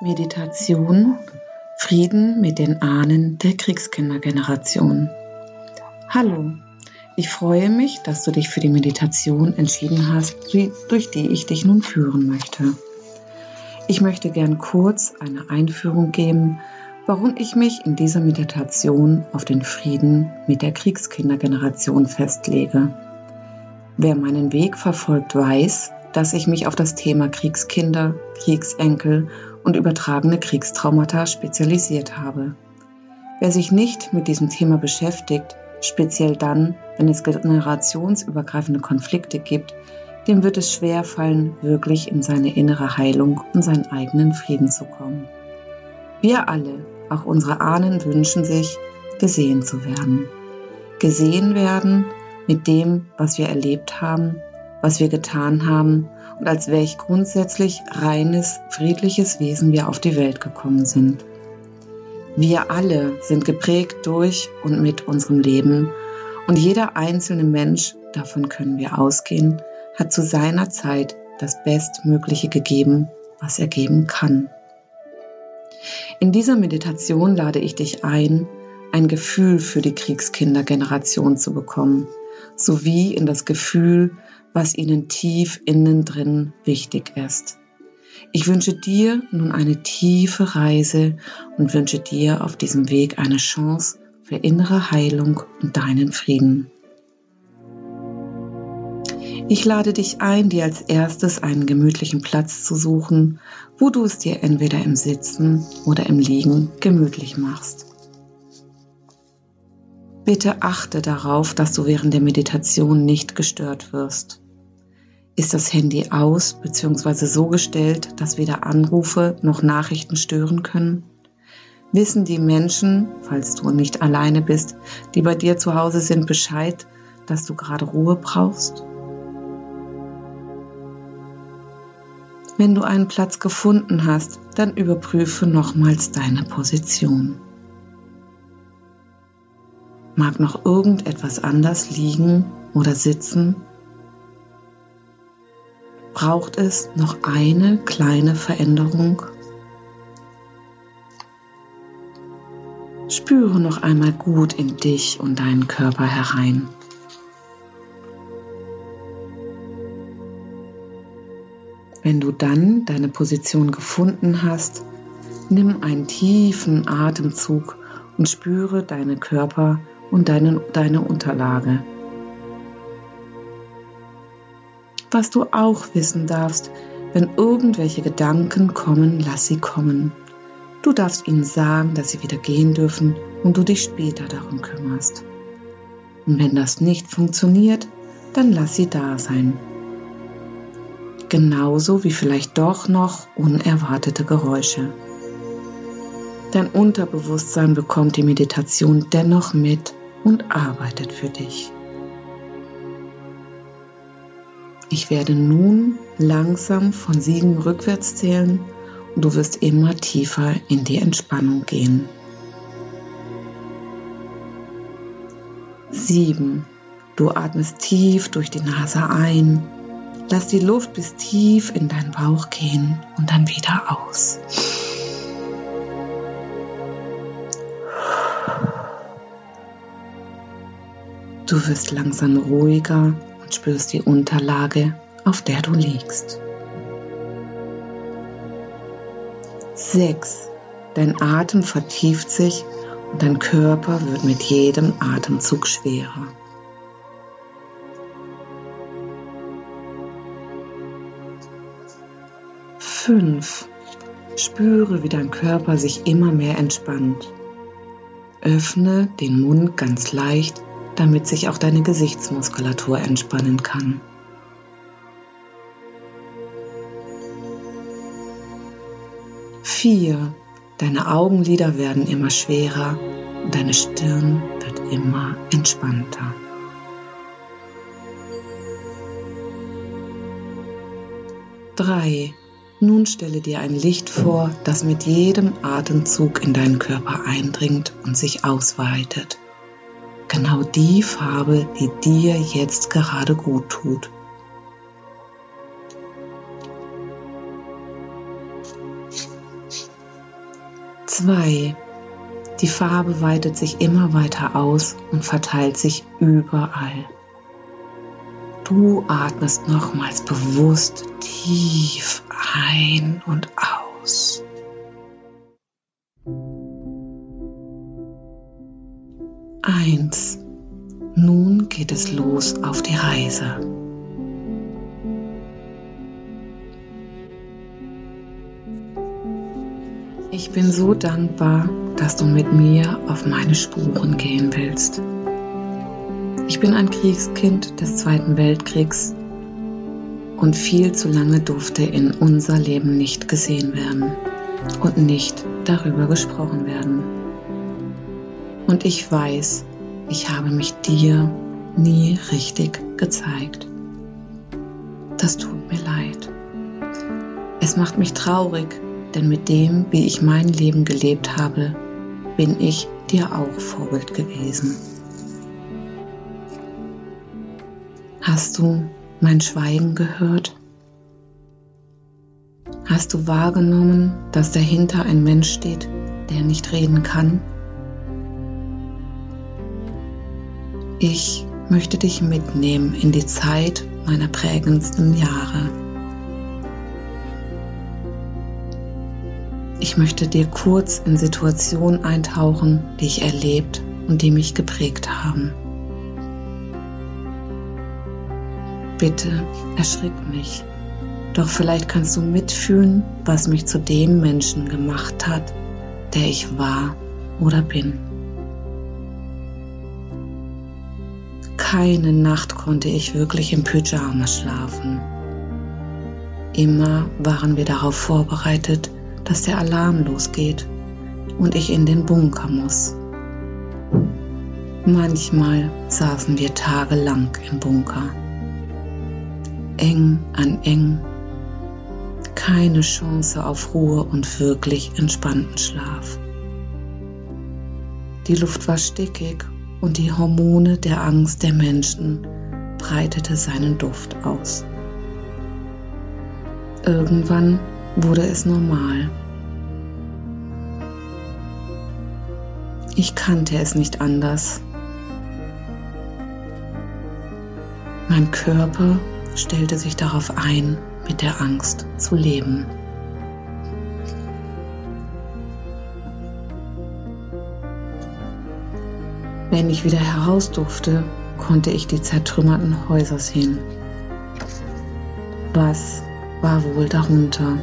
Meditation Frieden mit den Ahnen der Kriegskindergeneration. Hallo, ich freue mich, dass du dich für die Meditation entschieden hast, durch die ich dich nun führen möchte. Ich möchte gern kurz eine Einführung geben, warum ich mich in dieser Meditation auf den Frieden mit der Kriegskindergeneration festlege. Wer meinen Weg verfolgt, weiß, dass ich mich auf das Thema Kriegskinder, Kriegsenkel und übertragene Kriegstraumata spezialisiert habe. Wer sich nicht mit diesem Thema beschäftigt, speziell dann, wenn es generationsübergreifende Konflikte gibt, dem wird es schwer fallen, wirklich in seine innere Heilung und seinen eigenen Frieden zu kommen. Wir alle, auch unsere Ahnen, wünschen sich, gesehen zu werden. Gesehen werden mit dem, was wir erlebt haben, was wir getan haben und als welch grundsätzlich reines, friedliches Wesen wir auf die Welt gekommen sind. Wir alle sind geprägt durch und mit unserem Leben und jeder einzelne Mensch, davon können wir ausgehen, hat zu seiner Zeit das Bestmögliche gegeben, was er geben kann. In dieser Meditation lade ich dich ein, ein Gefühl für die Kriegskindergeneration zu bekommen, sowie in das Gefühl was ihnen tief innen drin wichtig ist. Ich wünsche dir nun eine tiefe Reise und wünsche dir auf diesem Weg eine Chance für innere Heilung und deinen Frieden. Ich lade dich ein, dir als erstes einen gemütlichen Platz zu suchen, wo du es dir entweder im Sitzen oder im Liegen gemütlich machst. Bitte achte darauf, dass du während der Meditation nicht gestört wirst ist das Handy aus bzw. so gestellt, dass weder Anrufe noch Nachrichten stören können? Wissen die Menschen, falls du nicht alleine bist, die bei dir zu Hause sind, Bescheid, dass du gerade Ruhe brauchst? Wenn du einen Platz gefunden hast, dann überprüfe nochmals deine Position. Mag noch irgendetwas anders liegen oder sitzen, braucht es noch eine kleine Veränderung. Spüre noch einmal gut in dich und deinen Körper herein. Wenn du dann deine Position gefunden hast, nimm einen tiefen Atemzug und spüre deine Körper und deine, deine Unterlage. Was du auch wissen darfst, wenn irgendwelche Gedanken kommen, lass sie kommen. Du darfst ihnen sagen, dass sie wieder gehen dürfen und du dich später darum kümmerst. Und wenn das nicht funktioniert, dann lass sie da sein. Genauso wie vielleicht doch noch unerwartete Geräusche. Dein Unterbewusstsein bekommt die Meditation dennoch mit und arbeitet für dich. Ich werde nun langsam von sieben rückwärts zählen und du wirst immer tiefer in die Entspannung gehen. Sieben. Du atmest tief durch die Nase ein. Lass die Luft bis tief in deinen Bauch gehen und dann wieder aus. Du wirst langsam ruhiger spürst die Unterlage, auf der du liegst. 6. Dein Atem vertieft sich und dein Körper wird mit jedem Atemzug schwerer. Fünf. Spüre, wie dein Körper sich immer mehr entspannt. Öffne den Mund ganz leicht damit sich auch deine Gesichtsmuskulatur entspannen kann. Vier. Deine Augenlider werden immer schwerer und deine Stirn wird immer entspannter. Drei. Nun stelle dir ein Licht vor, das mit jedem Atemzug in deinen Körper eindringt und sich ausweitet genau die Farbe, die dir jetzt gerade gut tut. 2. Die Farbe weitet sich immer weiter aus und verteilt sich überall. Du atmest nochmals bewusst tief ein und aus. Eins. Nun geht es los auf die Reise. Ich bin so dankbar, dass du mit mir auf meine Spuren gehen willst. Ich bin ein Kriegskind des Zweiten Weltkriegs und viel zu lange durfte in unser Leben nicht gesehen werden und nicht darüber gesprochen werden. Und ich weiß, ich habe mich dir nie richtig gezeigt. Das tut mir leid. Es macht mich traurig, denn mit dem, wie ich mein Leben gelebt habe, bin ich dir auch Vorbild gewesen. Hast du mein Schweigen gehört? Hast du wahrgenommen, dass dahinter ein Mensch steht, der nicht reden kann? Ich möchte dich mitnehmen in die Zeit meiner prägendsten Jahre. Ich möchte dir kurz in Situationen eintauchen, die ich erlebt und die mich geprägt haben. Bitte erschrick mich, doch vielleicht kannst du mitfühlen, was mich zu dem Menschen gemacht hat, der ich war oder bin. Keine Nacht konnte ich wirklich im Pyjama schlafen. Immer waren wir darauf vorbereitet, dass der Alarm losgeht und ich in den Bunker muss. Manchmal saßen wir tagelang im Bunker. Eng an eng. Keine Chance auf Ruhe und wirklich entspannten Schlaf. Die Luft war stickig und die Hormone der Angst der Menschen breitete seinen Duft aus. Irgendwann wurde es normal. Ich kannte es nicht anders. Mein Körper stellte sich darauf ein, mit der Angst zu leben. Wenn ich wieder heraus durfte, konnte ich die zertrümmerten Häuser sehen. Was war wohl darunter?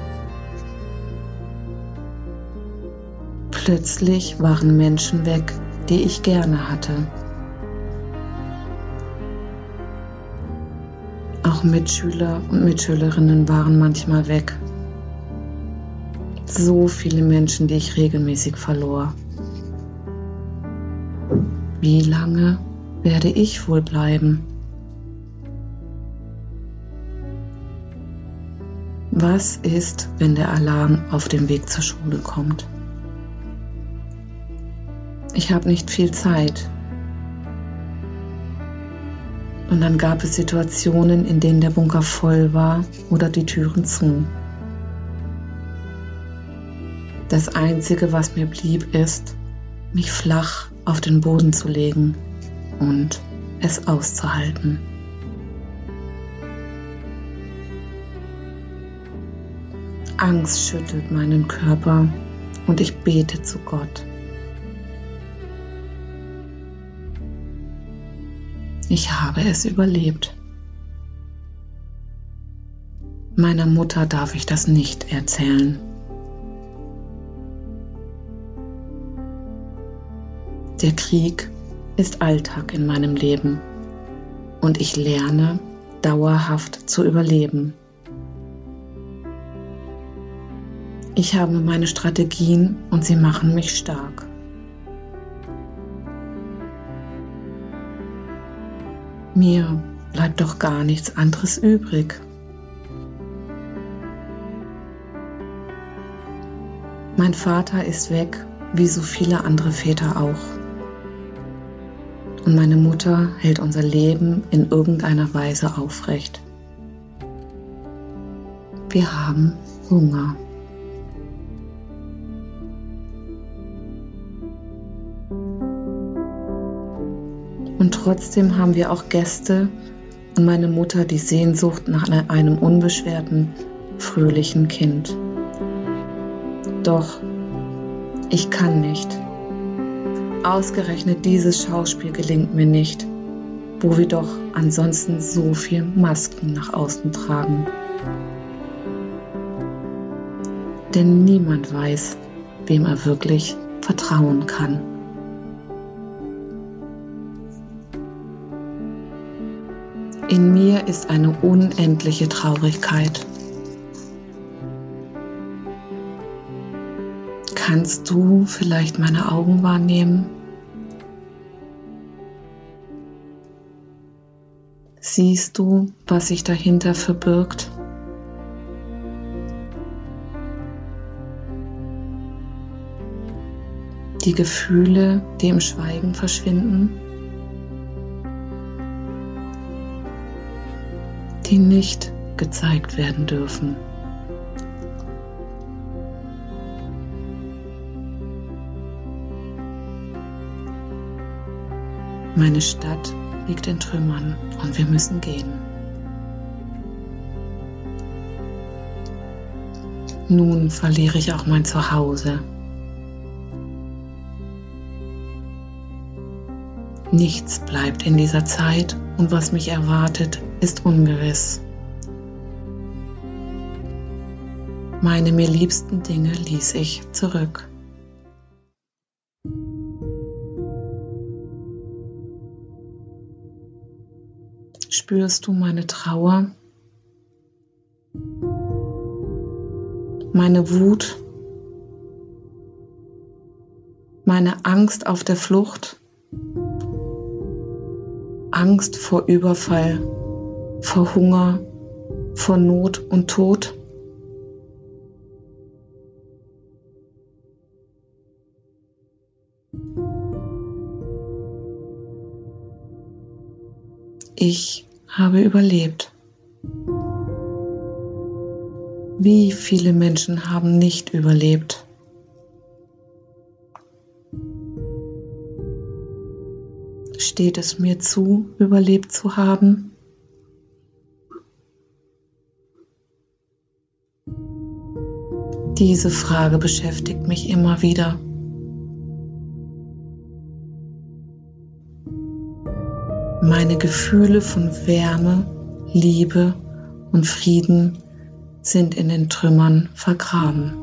Plötzlich waren Menschen weg, die ich gerne hatte. Auch Mitschüler und Mitschülerinnen waren manchmal weg. So viele Menschen, die ich regelmäßig verlor. Wie lange werde ich wohl bleiben? Was ist, wenn der Alarm auf dem Weg zur Schule kommt? ich habe nicht viel Zeit. Und dann gab es Situationen, in denen der Bunker voll war oder die Türen zu. Das Einzige, was mir blieb, ist, mich flach auf den Boden zu legen und es auszuhalten. Angst schüttelt meinen Körper und ich bete zu Gott. Ich habe es überlebt. Meiner Mutter darf ich das nicht erzählen. Der Krieg ist Alltag in meinem Leben und ich lerne dauerhaft zu überleben. Ich habe meine Strategien und sie machen mich stark. Mir bleibt doch gar nichts anderes übrig. Mein Vater ist weg, wie so viele andere Väter auch und meine Mutter hält unser Leben in irgendeiner Weise aufrecht. Wir haben Hunger. Und trotzdem haben wir auch Gäste und meine Mutter die Sehnsucht nach einem unbeschwerten, fröhlichen Kind. Doch ich kann nicht. Ausgerechnet dieses Schauspiel gelingt mir nicht, wo wir doch ansonsten so viel Masken nach außen tragen. Denn niemand weiß, wem er wirklich vertrauen kann. In mir ist eine unendliche Traurigkeit. Kannst du vielleicht meine Augen wahrnehmen? Siehst du, was sich dahinter verbirgt? Die Gefühle, die im Schweigen verschwinden? die nicht gezeigt werden dürfen. Meine Stadt liegt in Trümmern und wir müssen gehen. Nun verliere ich auch mein Zuhause. Nichts bleibt in dieser Zeit und was mich erwartet, ist ungewiss. Meine mir liebsten Dinge ließ ich zurück. Spürst du meine Trauer, meine Wut, meine Angst auf der Flucht? Angst vor Überfall, vor Hunger, vor Not und Tod? Ich habe überlebt. Wie viele Menschen haben nicht überlebt? steht es mir zu, überlebt zu haben? Diese Frage beschäftigt mich immer wieder. Meine Gefühle von Wärme, Liebe und Frieden sind in den Trümmern vergraben.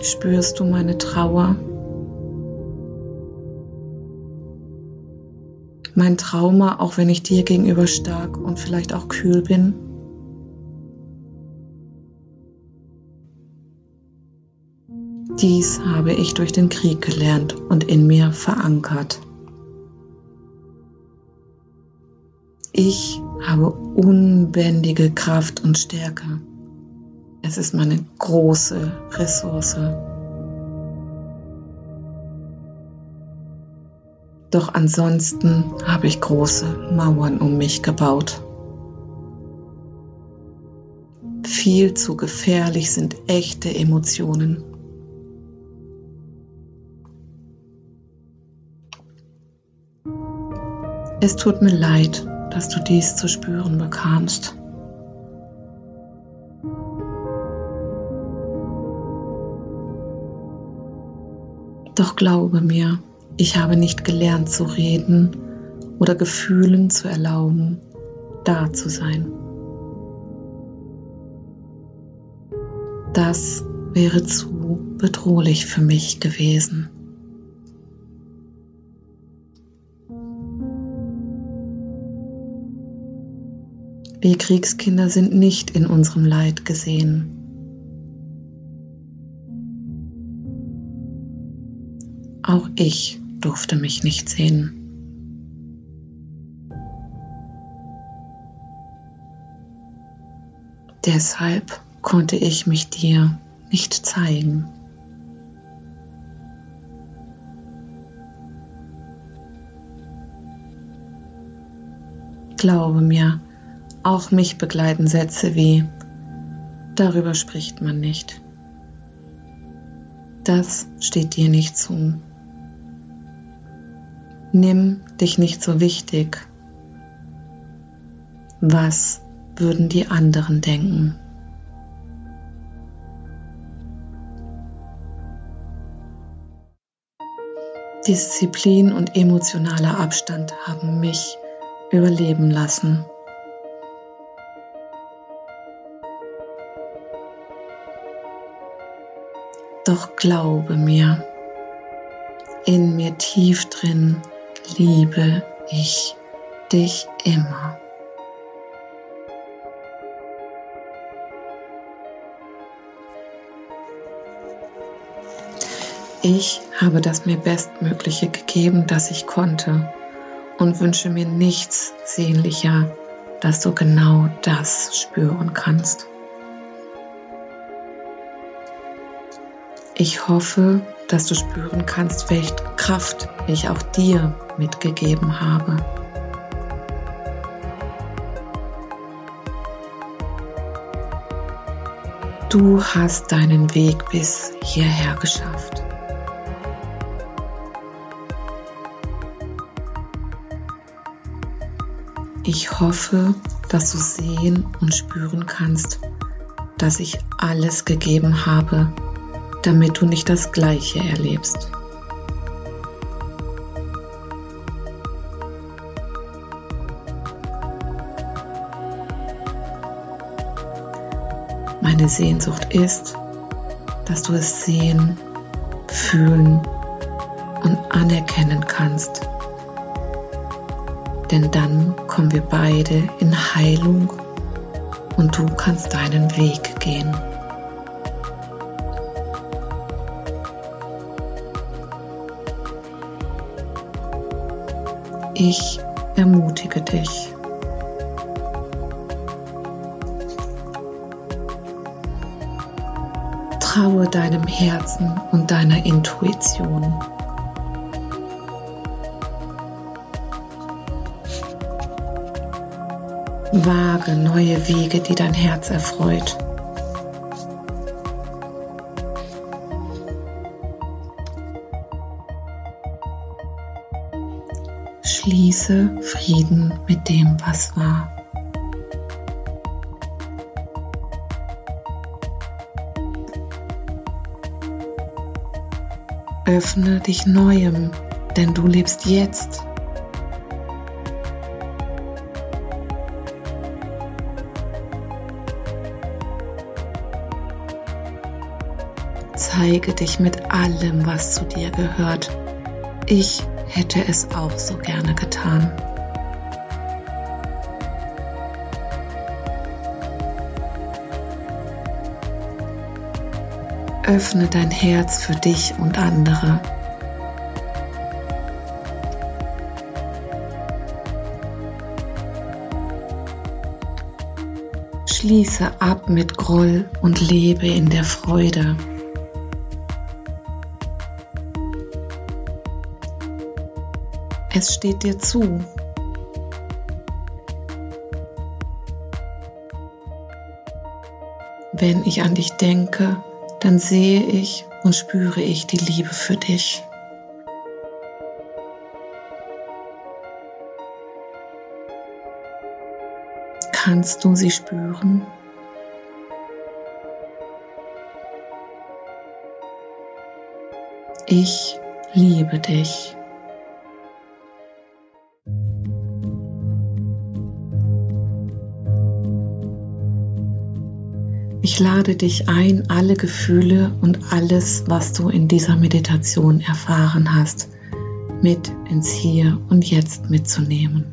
Spürst du meine Trauer? Mein Trauma, auch wenn ich dir gegenüber stark und vielleicht auch kühl bin? Dies habe ich durch den Krieg gelernt und in mir verankert. Ich habe unbändige Kraft und Stärke. Es ist meine große Ressource. Doch ansonsten habe ich große Mauern um mich gebaut. Viel zu gefährlich sind echte Emotionen. Es tut mir leid, dass du dies zu spüren bekamst. Doch glaube mir, ich habe nicht gelernt zu reden oder Gefühlen zu erlauben, da zu sein. Das wäre zu bedrohlich für mich gewesen. Wir Kriegskinder sind nicht in unserem Leid gesehen. Auch ich durfte mich nicht sehen. Deshalb konnte ich mich dir nicht zeigen. Glaube mir, auch mich begleiten Sätze wie, darüber spricht man nicht. Das steht dir nicht zu. Nimm dich nicht so wichtig. Was würden die anderen denken? Disziplin und emotionaler Abstand haben mich überleben lassen. Doch glaube mir, in mir tief drin liebe ich dich immer. Ich habe das mir Bestmögliche gegeben, das ich konnte und wünsche mir nichts sehnlicher, dass du genau das spüren kannst. Ich hoffe, dass du spüren kannst, welche Kraft ich auch dir mitgegeben habe. Du hast deinen Weg bis hierher geschafft. Ich hoffe, dass du sehen und spüren kannst, dass ich alles gegeben habe, damit du nicht das Gleiche erlebst. Meine Sehnsucht ist, dass du es sehen, fühlen und anerkennen kannst. Denn dann kommen wir beide in Heilung und du kannst deinen Weg gehen. Ich ermutige dich. Traue deinem Herzen und deiner Intuition. Wage neue Wege, die dein Herz erfreut. Schließe Frieden mit dem, was war. Öffne dich Neuem, denn du lebst jetzt. Zeige dich mit allem, was zu dir gehört. Ich hätte es auch so gerne getan. Öffne dein Herz für dich und andere. Schließe ab mit Groll und lebe in der Freude. Es steht dir zu. Wenn ich an dich denke, dann sehe ich und spüre ich die Liebe für dich. Kannst du sie spüren? Ich liebe dich. Ich lade dich ein, alle Gefühle und alles, was du in dieser Meditation erfahren hast, mit ins Hier und Jetzt mitzunehmen.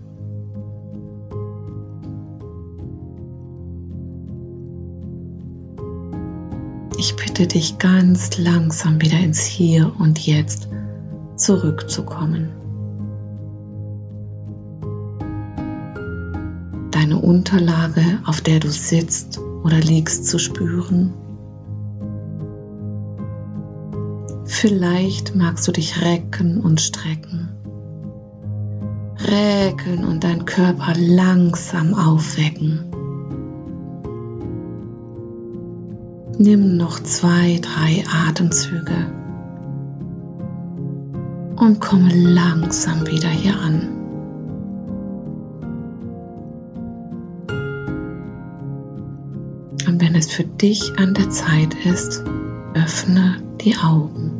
Ich bitte dich ganz langsam wieder ins Hier und Jetzt zurückzukommen. Deine Unterlage, auf der du sitzt, oder liegst zu spüren. Vielleicht magst du dich recken und strecken. Räkeln und dein Körper langsam aufwecken. Nimm noch zwei, drei Atemzüge und komme langsam wieder hier an. Es für dich an der Zeit ist, öffne die Augen.